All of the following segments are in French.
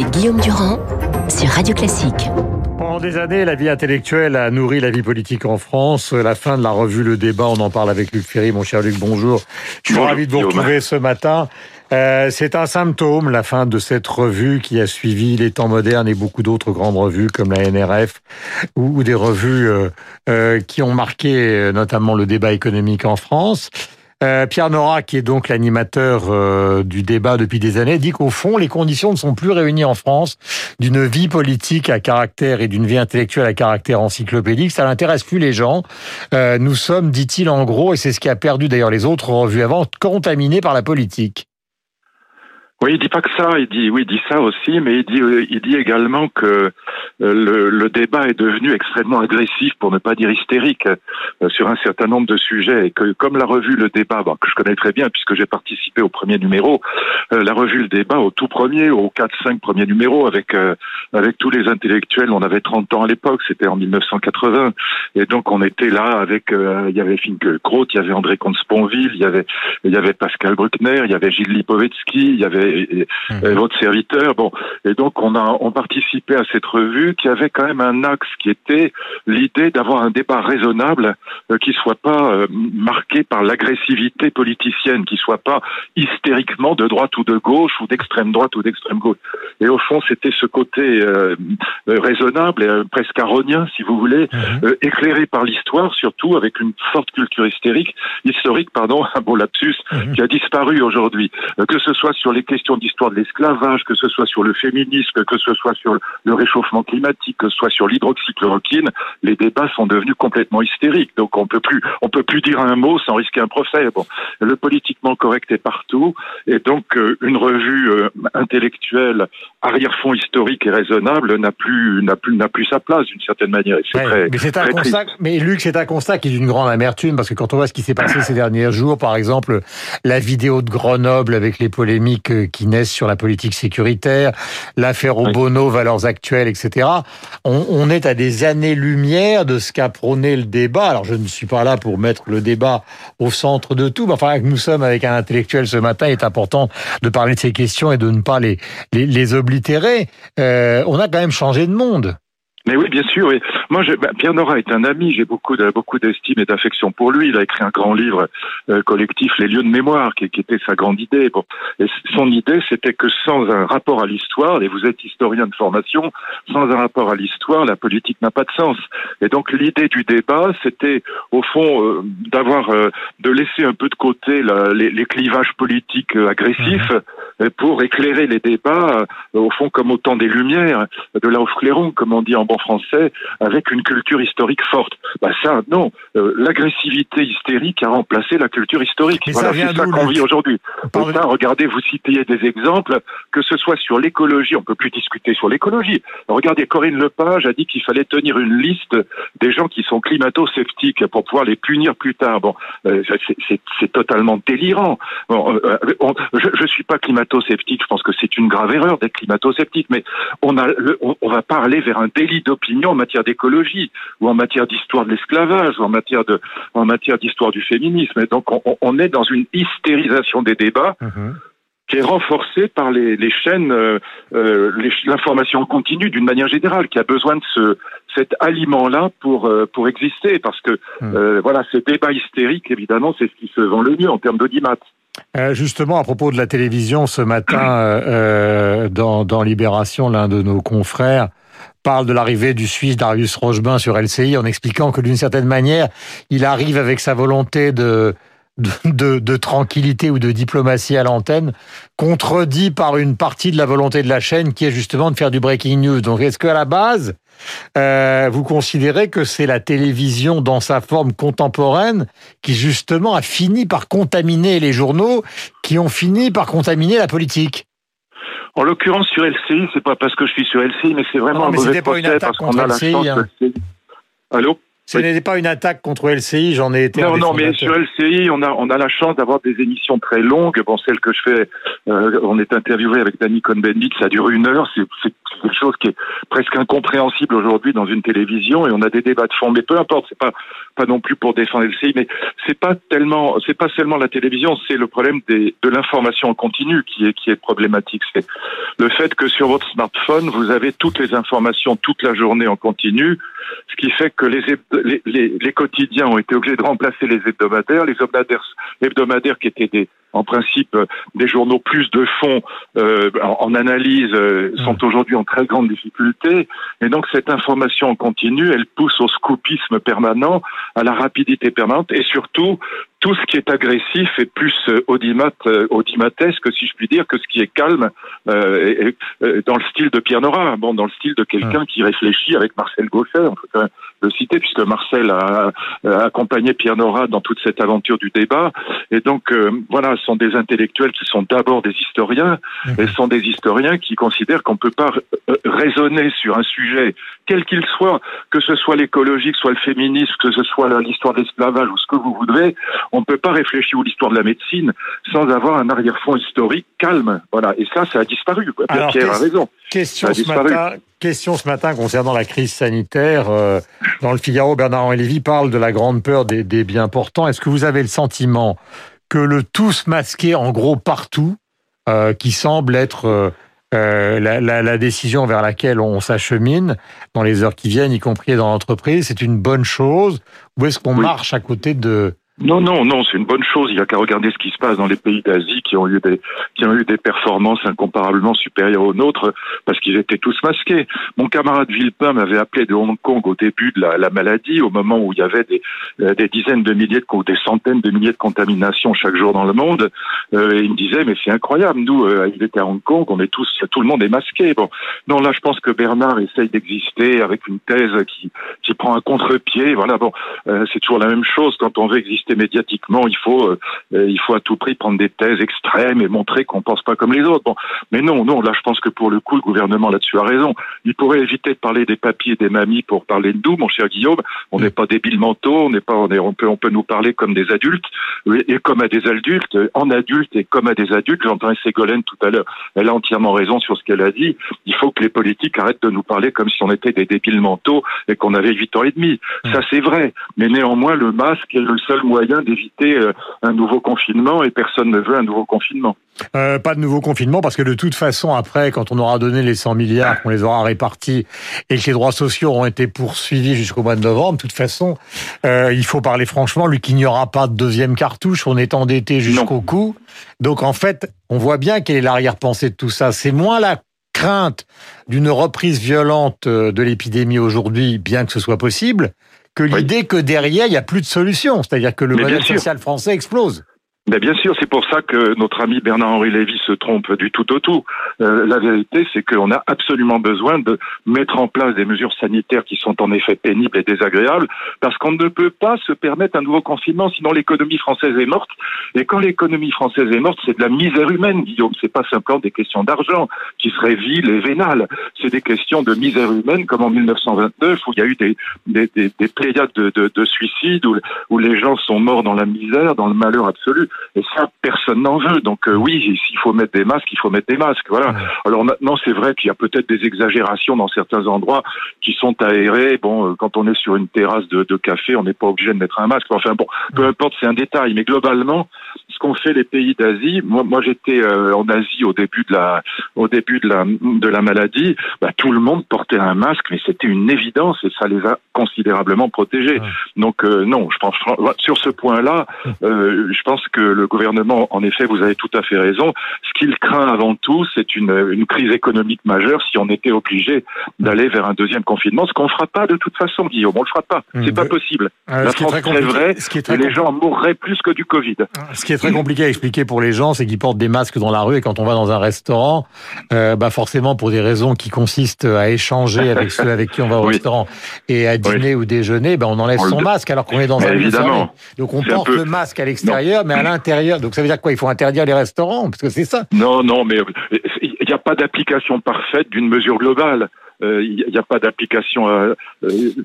avec Guillaume Durand sur Radio Classique. Pendant des années, la vie intellectuelle a nourri la vie politique en France. La fin de la revue Le Débat, on en parle avec Luc Ferry. Mon cher Luc, bonjour. Je suis ravi de vous retrouver ce matin. Euh, c'est un symptôme, la fin de cette revue qui a suivi les temps modernes et beaucoup d'autres grandes revues comme la NRF ou, des revues euh, euh, qui ont marqué notamment le débat économique en France. Euh, Pierre Nora, qui est donc l'animateur euh, du débat depuis des années, dit qu'au fond, les conditions ne sont plus réunies en France d'une vie politique à caractère et d'une vie intellectuelle à caractère encyclopédique. Ça n'intéresse plus les gens. Euh, nous sommes, dit-il en gros, et c'est ce qui a perdu d'ailleurs les autres revues avant, contaminés par la politique. Oui, il dit pas que ça. Il dit, oui, il dit ça aussi, mais il dit, euh, il dit également que euh, le, le, débat est devenu extrêmement agressif, pour ne pas dire hystérique, euh, sur un certain nombre de sujets, et que comme la revue Le Débat, que je connais très bien puisque j'ai participé au premier numéro, la revue Le Débat au tout premier, au 4-5 premiers numéros, avec avec tous les intellectuels, on avait 30 ans à l'époque, c'était en 1980, et donc on était là avec, il y avait Finke Groth, il y avait André Comte-Sponville, il y avait il y avait Pascal Bruckner, il y avait Gilles Lipovetsky, il y avait et, mhm. votre serviteur. Bon, et donc on a on participait à cette revue qui avait quand même un axe qui était l'idée d'avoir un débat raisonnable euh, qui soit pas euh, marqué par l'agressivité politicienne, qui soit pas hystériquement de droite ou de gauche ou d'extrême droite ou d'extrême gauche. Et au fond, c'était ce côté euh, raisonnable et presque aronien, si vous voulez, mhm. éclairé par l'histoire, surtout avec une forte culture hystérique, historique, pardon, un beau lapsus, mhm. qui a disparu aujourd'hui. que ce soit sur les questions d'histoire de l'esclavage, que ce soit sur le féminisme, que ce soit sur le réchauffement climatique, que ce soit sur l'hydroxychloroquine, les débats sont devenus complètement hystériques. Donc on peut plus, on peut plus dire un mot sans risquer un procès. Bon, le politiquement correct est partout, et donc euh, une revue euh, intellectuelle arrière-fond historique et raisonnable n'a plus, n'a plus, n'a plus sa place d'une certaine manière. C'est très, mais c'est un constat. Mais Luc, c'est un constat qui est d'une grande amertume parce que quand on voit ce qui s'est passé ces derniers jours, par exemple, la vidéo de Grenoble avec les polémiques euh, qui naissent sur la politique sécuritaire, l'affaire Obono, valeurs actuelles, etc. On, on, est à des années-lumière de ce qu'a prôné le débat. Alors, je ne suis pas là pour mettre le débat au centre de tout, mais enfin, nous sommes avec un intellectuel ce matin, il est important de parler de ces questions et de ne pas les, les, les oblitérer. Euh, on a quand même changé de monde. Mais oui, bien sûr. Et moi, je, ben, Pierre Nora est un ami. J'ai beaucoup de, beaucoup d'estime et d'affection pour lui. Il a écrit un grand livre euh, collectif, Les lieux de mémoire, qui, qui, était sa grande idée. Bon. Et son idée, c'était que sans un rapport à l'histoire, et vous êtes historien de formation, sans un rapport à l'histoire, la politique n'a pas de sens. Et donc l'idée du débat, c'était au fond euh, d'avoir, euh, de laisser un peu de côté la, les, les, clivages politiques agressifs mmh. pour éclairer les débats, au fond comme autant des lumières, de la clairon, comme on dit en bon français, avec une culture historique forte. Bah ça, non. Euh, l'agressivité hystérique a remplacé la culture historique. voilà, c'est ça qu'on vit aujourd'hui. Pourtant, regardez, vous citez des exemples, que ce soit sur l'écologie, on peut plus discuter sur l'écologie. Regardez, Corinne Lepage a dit qu'il fallait tenir une liste des gens qui sont climato-sceptiques pour pouvoir les punir plus tard. Bon, euh, c'est totalement délirant. Bon, euh, je, je suis pas climato-sceptique, je pense que c'est une grave erreur d'être climato-sceptique, mais on a, on, on va pas aller vers un délit d'opinion en matière d'écologie ou en matière d'histoire de l'esclavage ou en matière de en matière d'histoire du féminisme. Et donc on, est dans une hystérisation des débats. Mhm. qui est renforcée par les, chaînes, euh, euh, l'information continue d'une manière générale, qui a besoin de ce, cet aliment-là pour euh, pour exister, parce que mhm. voilà, ces débats hystériques, évidemment, c'est ce qui se vend le mieux en termes d'audimat. justement, à propos de la télévision, ce matin, dans, dans Libération, l'un de nos confrères parle de l'arrivée du Suisse Darius Rochebain sur LCI en expliquant que d'une certaine manière, il arrive avec sa volonté de, de, de, tranquillité ou de diplomatie à l'antenne, contredit par une partie de la volonté de la chaîne qui est justement de faire du breaking news. Donc est-ce qu'à la base, euh, vous considérez que c'est la télévision dans sa forme contemporaine qui justement a fini par contaminer les journaux, qui ont fini par contaminer la politique? En l'occurrence, sur LCI, c'est pas parce que je suis sur LCI, mais c'est vraiment un mauvais procès parce qu'on a la chance hein. Allô? Ce n'est pas une attaque contre LCI, j'en ai été. Non, non, mais sur LCI, on a, on a la chance d'avoir des émissions très longues. Bon, celle que je fais, euh, on est interviewé avec Danny Cohn-Bendit, ça dure une heure. C'est quelque chose qui est presque incompréhensible aujourd'hui dans une télévision et on a des débats de fond. Mais peu importe, c'est pas pas non plus pour défendre LCI, mais c'est pas tellement, c'est pas seulement la télévision, c'est le problème des, de l'information en continu qui est qui est problématique. C'est le fait que sur votre smartphone vous avez toutes les informations toute la journée en continu, ce qui fait que les, les, les, quotidiens ont été obligés de remplacer les hebdomadaires, les hebdomadaires, hebdomadaires qui étaient des, en principe des journaux plus de fond euh, en, analyse euh, sont mmh. aujourd'hui en très grande difficulté. Et donc cette information en continu elle pousse au scoopisme permanent à la rapidité permanente et surtout tout ce qui est agressif est plus euh, audimat, euh, audimatesque, si je puis dire, que ce qui est calme euh, dans le style de Pierre Nora, bon, dans le style de quelqu'un qui réfléchit avec Marcel Gaucher, on peut le citer, puisque Marcel a, accompagné Pierre Nora dans toute cette aventure du débat. Et donc, voilà, ce sont des intellectuels qui sont d'abord des historiens, et sont des historiens qui considèrent qu'on ne peut pas raisonner sur un sujet, quel qu'il soit, que ce soit l'écologie, que ce soit le féminisme, que ce soit l'histoire de l'esclavage ou ce que vous voudrez, on ne peut pas réfléchir à l'histoire de la médecine sans avoir un arrière-fond historique calme. Voilà. Et ça, ça a disparu. Pierre, a raison. Question ce, matin, question ce matin concernant la crise sanitaire. Euh, dans le Figaro, Bernard-Henri Lévy parle de la grande peur des, biens portants. Est-ce que vous avez le sentiment que le tous masqué en gros partout, euh, qui semble être euh, la, décision vers laquelle on s'achemine dans les heures qui viennent, y compris dans l'entreprise, c'est une bonne chose? Ou est-ce qu'on marche à côté de, non, non, non, c'est une bonne chose. Il n'y a qu'à regarder ce qui se passe dans les pays d'Asie qui ont eu des qui ont eu des performances incomparablement supérieures aux nôtres parce qu'ils étaient tous masqués. Mon camarade Villepin m'avait appelé de Hong Kong au début de la, maladie, au moment où il y avait des, euh, des dizaines de milliers de des centaines de milliers de contaminations chaque jour dans le monde. Euh, et il me disait mais c'est incroyable. Nous, euh, il était à Hong Kong, on est tous, tout le monde est masqué. Bon, non, là je pense que Bernard essaye d'exister avec une thèse qui qui prend un contre-pied. Voilà, bon, c'est toujours la même chose quand on veut exister médiatiquement, il faut, euh, il faut à tout prix prendre des thèses extrêmes et montrer qu'on pense pas comme les autres. Bon, mais non, non, là, je pense que pour le coup, le gouvernement là-dessus a raison. Il pourrait éviter de parler des papiers et des mamies pour parler de nous, mon cher Guillaume. On n'est pas débiles mentaux, on n'est pas, on, est, on peut, on peut nous parler comme des adultes et comme à des adultes, en adultes et comme à des adultes. J'entends Ségolène tout à l'heure. Elle a entièrement raison sur ce qu'elle a dit. Il faut que les politiques arrêtent de nous parler comme si on était des débiles mentaux et qu'on avait huit ans et demi. Ça, c'est vrai. Mais néanmoins, le masque est le seul moyen d'éviter euh, un nouveau confinement et personne ne veut un nouveau confinement. Euh, pas de nouveau confinement parce que de toute façon, après, quand on aura donné les 100 milliards, qu'on les aura répartis et que les droits sociaux auront été poursuivis jusqu'au mois de novembre, de toute façon, euh, il faut parler franchement, lui qu'il n'y aura pas de deuxième cartouche, on est endetté jusqu'au cou. Donc en fait, on voit bien quelle est l'arrière-pensée de tout ça. C'est moins la crainte d'une reprise violente de l'épidémie aujourd'hui, bien que ce soit possible, que l'idée que derrière, il n'y a plus de solution. C'est-à-dire que le modèle social français explose. Mais bien sûr, c'est pour ça que notre ami Bernard-Henri Lévy se trompe du tout au tout. Euh, la vérité, c'est qu'on a absolument besoin de mettre en place des mesures sanitaires qui sont en effet pénibles et désagréables, parce qu'on ne peut pas se permettre un nouveau confinement, sinon l'économie française est morte. Et quand l'économie française est morte, c'est de la misère humaine, Guillaume. C'est pas simplement des questions d'argent qui seraient viles et vénales. C'est des questions de misère humaine, comme en 1929, où il y a eu des, des, des, des de, de, de suicides, où les gens sont morts dans la misère, dans le malheur absolu. Et ça, personne n'en veut. Donc euh, oui, s'il faut mettre des masques, il faut mettre des masques. Voilà. Alors maintenant, c'est vrai qu'il y a peut-être des exagérations dans certains endroits qui sont aérés. Bon, euh, quand on est sur une terrasse de, de café, on n'est pas obligé de mettre un masque. Enfin bon, peu importe, c'est un détail. Mais globalement, ce qu'ont fait les pays d'Asie, moi, moi j'étais euh, en Asie au début de la, au début de la, de la maladie. Bah, tout le monde portait un masque, mais c'était une évidence et ça les a considérablement protégés. Donc non, je pense sur ce point-là, je pense que le gouvernement, en effet, vous avez tout à fait raison. Ce qu'il craint avant tout, c'est une, une, crise économique majeure si on était obligé d'aller vers un deuxième confinement, ce qu'on ne fera pas de toute façon, Guillaume. On le fera pas. C'est pas possible. Euh, La France crèverait et les gens mourraient plus que du Covid. Ce qui est très compliqué à expliquer pour les gens, c'est qu'ils portent des masques dans la rue et quand on va dans un restaurant, euh, bah forcément pour des raisons qui consistent à échanger avec ceux avec qui on va au restaurant et à dîner ou déjeuner, bah on enlève son masque alors qu'on est dans un Évidemment. Donc on porte le masque à l'extérieur, mais à donc ça veut dire quoi? Il faut interdire les restaurants Parce que c'est ça. Non, non, mais il n'y a pas d'application parfaite d'une mesure globale. Il n'y a pas d'application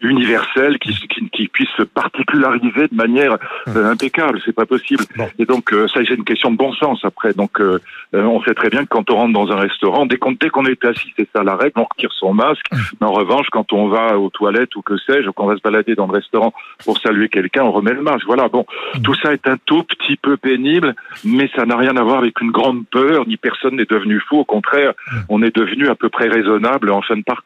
universelle qui, qui, qui, puisse se particulariser de manière impeccable. C'est pas possible. Et donc ça, c'est une question de bon sens après. Donc on sait très bien que quand on rentre dans un restaurant, dès qu'on dès qu'on est assis, c'est ça la règle, on retire son masque. Mais en revanche, quand on va aux toilettes ou que sais-je, qu'on va se balader dans le restaurant pour saluer quelqu'un, on remet le masque. Voilà. Bon, tout ça est un tout petit peu pénible, mais ça n'a rien à voir avec une grande peur, ni personne n'est devenu fou. Au contraire, on est devenu à peu près raisonnable en fin de parcours.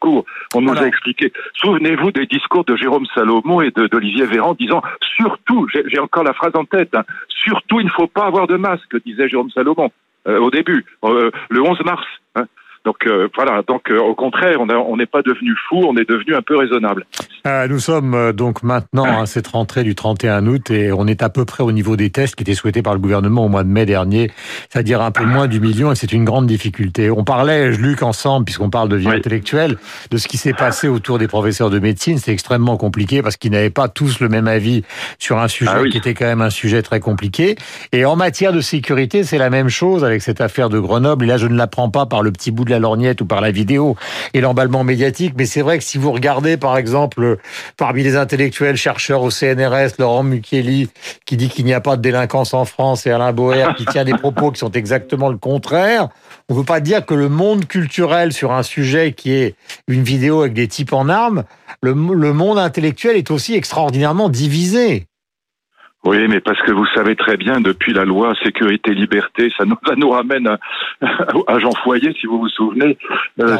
On nous a expliqué. Souvenez-vous des discours de Jérôme Salomon et d'Olivier Véran disant surtout, j'ai encore la phrase en tête, hein, surtout il ne faut pas avoir de masque, disait Jérôme Salomon euh, au début, euh, le 11 mars. Hein. Donc euh, voilà, donc euh, au contraire, on n'est pas devenu fou, on est devenu un peu raisonnable. Euh, nous sommes donc maintenant à cette rentrée du 31 août et on est à peu près au niveau des tests qui étaient souhaités par le gouvernement au mois de mai dernier, c'est-à-dire un peu moins du million et c'est une grande difficulté. On parlait, Luc, ensemble, puisqu'on parle de vie intellectuelle, de ce qui s'est passé autour des professeurs de médecine. C'est extrêmement compliqué parce qu'ils n'avaient pas tous le même avis sur un sujet ah qui était quand même un sujet très compliqué. Et en matière de sécurité, c'est la même chose avec cette affaire de Grenoble. Et là, je ne la prends pas par le petit bout de la lorgnette ou par la vidéo et l'emballement médiatique. Mais c'est vrai que si vous regardez, par exemple, parmi les intellectuels chercheurs au CNRS, Laurent Mukieli, qui dit qu'il n'y a pas de délinquance en France, et Alain Boer, qui tient des propos qui sont exactement le contraire, on ne peut pas dire que le monde culturel sur un sujet qui est une vidéo avec des types en armes, le monde intellectuel est aussi extraordinairement divisé. Oui, mais parce que vous savez très bien, depuis la loi sécurité-liberté, ça nous, nous ramène à, Jean Foyer, si vous vous souvenez. Euh,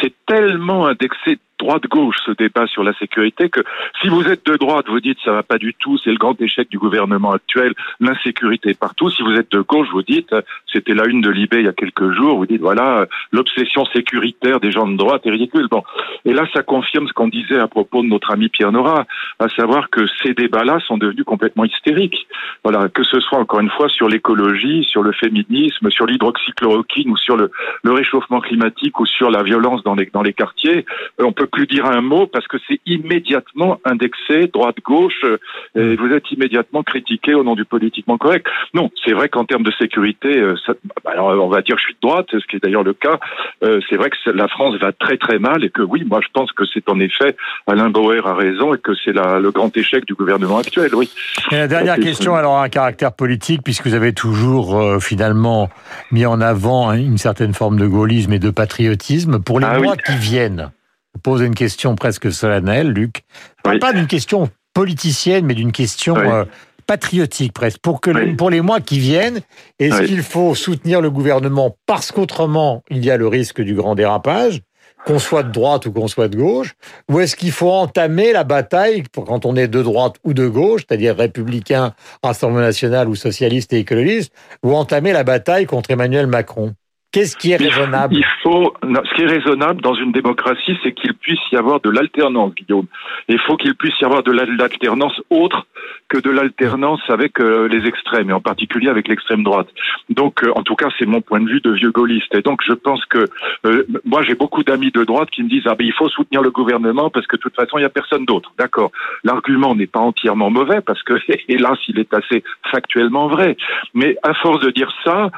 c'est tellement indexé droite-gauche ce débat sur la sécurité que si vous êtes de droite, vous dites ça va pas du tout, c'est le grand échec du gouvernement actuel, l'insécurité partout. Si vous êtes de gauche, vous dites, c'était la une de Libé il y a quelques jours, vous dites voilà, l'obsession sécuritaire des gens de droite est ridicule. Bon, et là ça confirme ce qu'on disait à propos de notre ami Pierre Nora, à savoir que ces débats-là sont devenus complètement hystériques. Voilà, que ce soit encore une fois sur l'écologie, sur le féminisme, sur l'hydroxychloroquine ou sur le, le réchauffement climatique ou sur la violence dans les dans les quartiers, on peut plus dire un mot parce que c'est immédiatement indexé droite-gauche euh, et vous êtes immédiatement critiqué au nom du politiquement correct. Non, c'est vrai qu'en termes de sécurité, euh, bah, alors on va dire je suis de droite, ce qui est d'ailleurs le cas. Euh, c'est vrai que la France va très très mal et que oui, moi je pense que c'est en effet Alain Bauer a raison et que c'est le grand échec du gouvernement actuel. Oui. Et la dernière question, alors un caractère politique, puisque vous avez toujours finalement mis en avant une certaine forme de gaullisme et de patriotisme pour les ah mois qui viennent pose une question presque solennelle, Luc. Pas d'une question politicienne, mais d'une question euh, patriotique presque. Pour, que, pour les mois qui viennent, est-ce qu'il faut soutenir le gouvernement parce qu'autrement, il y a le risque du grand dérapage qu'on soit de droite ou qu'on soit de gauche, ou est-ce qu'il faut entamer la bataille quand on est de droite ou de gauche, c'est-à-dire républicain, Rassemblement national ou socialiste et écologiste, ou entamer la bataille contre Emmanuel Macron? Qu'est-ce qui est raisonnable? Il faut, ce qui est raisonnable dans une démocratie, c'est qu'il puisse y avoir de l'alternance, Guillaume. Il faut qu'il puisse y avoir de l'alternance autre que de l'alternance avec euh, les extrêmes, et en particulier avec l'extrême droite. Donc, euh, en tout cas, c'est mon point de vue de vieux gaulliste. Et donc, je pense que euh, moi, j'ai beaucoup d'amis de droite qui me disent ah ben il faut soutenir le gouvernement parce que de toute façon, il n'y a personne d'autre. D'accord. L'argument n'est pas entièrement mauvais parce que hélas, il est assez factuellement vrai. Mais à force de dire ça,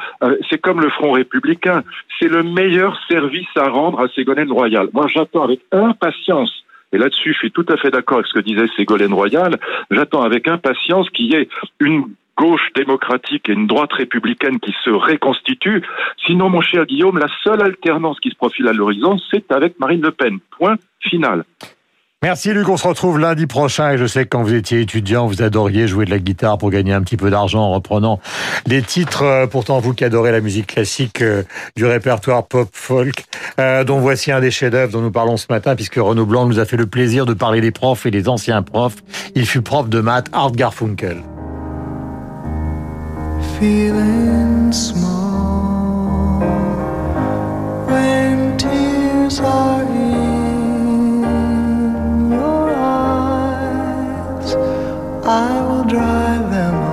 c'est comme le Front républicain. C'est le meilleur service à rendre à Ségolène Royal. Moi, j'attends avec impatience et là-dessus, je suis tout à fait d'accord avec ce que disait Ségolène Royal. J'attends avec impatience qu'il y ait une gauche démocratique et une droite républicaine qui se réconstituent. Sinon, mon cher Guillaume, la seule alternance qui se profile à l'horizon, c'est avec Marine Le Pen. Point final. Merci Luc, on se retrouve lundi prochain et je sais que quand vous étiez étudiant, vous adoriez jouer de la guitare pour gagner un petit peu d'argent en reprenant des titres, euh, pourtant vous qui adorez la musique classique euh, du répertoire pop folk, euh, dont voici un des chefs-d'œuvre dont nous parlons ce matin puisque Renaud Blanc nous a fait le plaisir de parler des profs et des anciens profs. Il fut prof de maths, Art Garfunkel. Feeling small when tears are I will drive them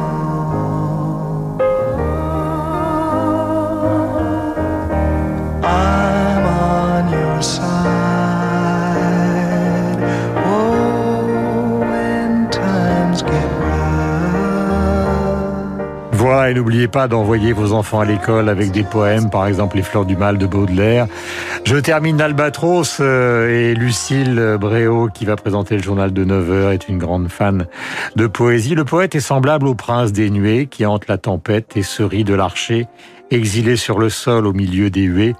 Et n'oubliez pas d'envoyer vos enfants à l'école avec des poèmes, par exemple Les Fleurs du Mal de Baudelaire. Je termine Albatros euh, et Lucille Bréau, qui va présenter le journal de 9h, est une grande fan de poésie. Le poète est semblable au prince des nuées qui hante la tempête et se rit de l'archer exilé sur le sol au milieu des huées.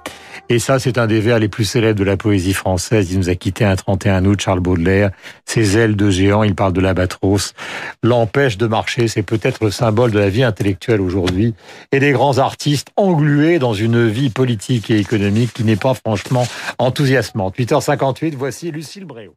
Et ça, c'est un des vers les plus célèbres de la poésie française. Il nous a quitté un 31 août, Charles Baudelaire. Ses ailes de géant, il parle de l'albatros, l'empêche de marcher. C'est peut-être le symbole de la vie intellectuelle aujourd'hui et des grands artistes englués dans une vie politique et économique qui n'est pas franchement enthousiasmante. 8h58, voici Lucille Bréau.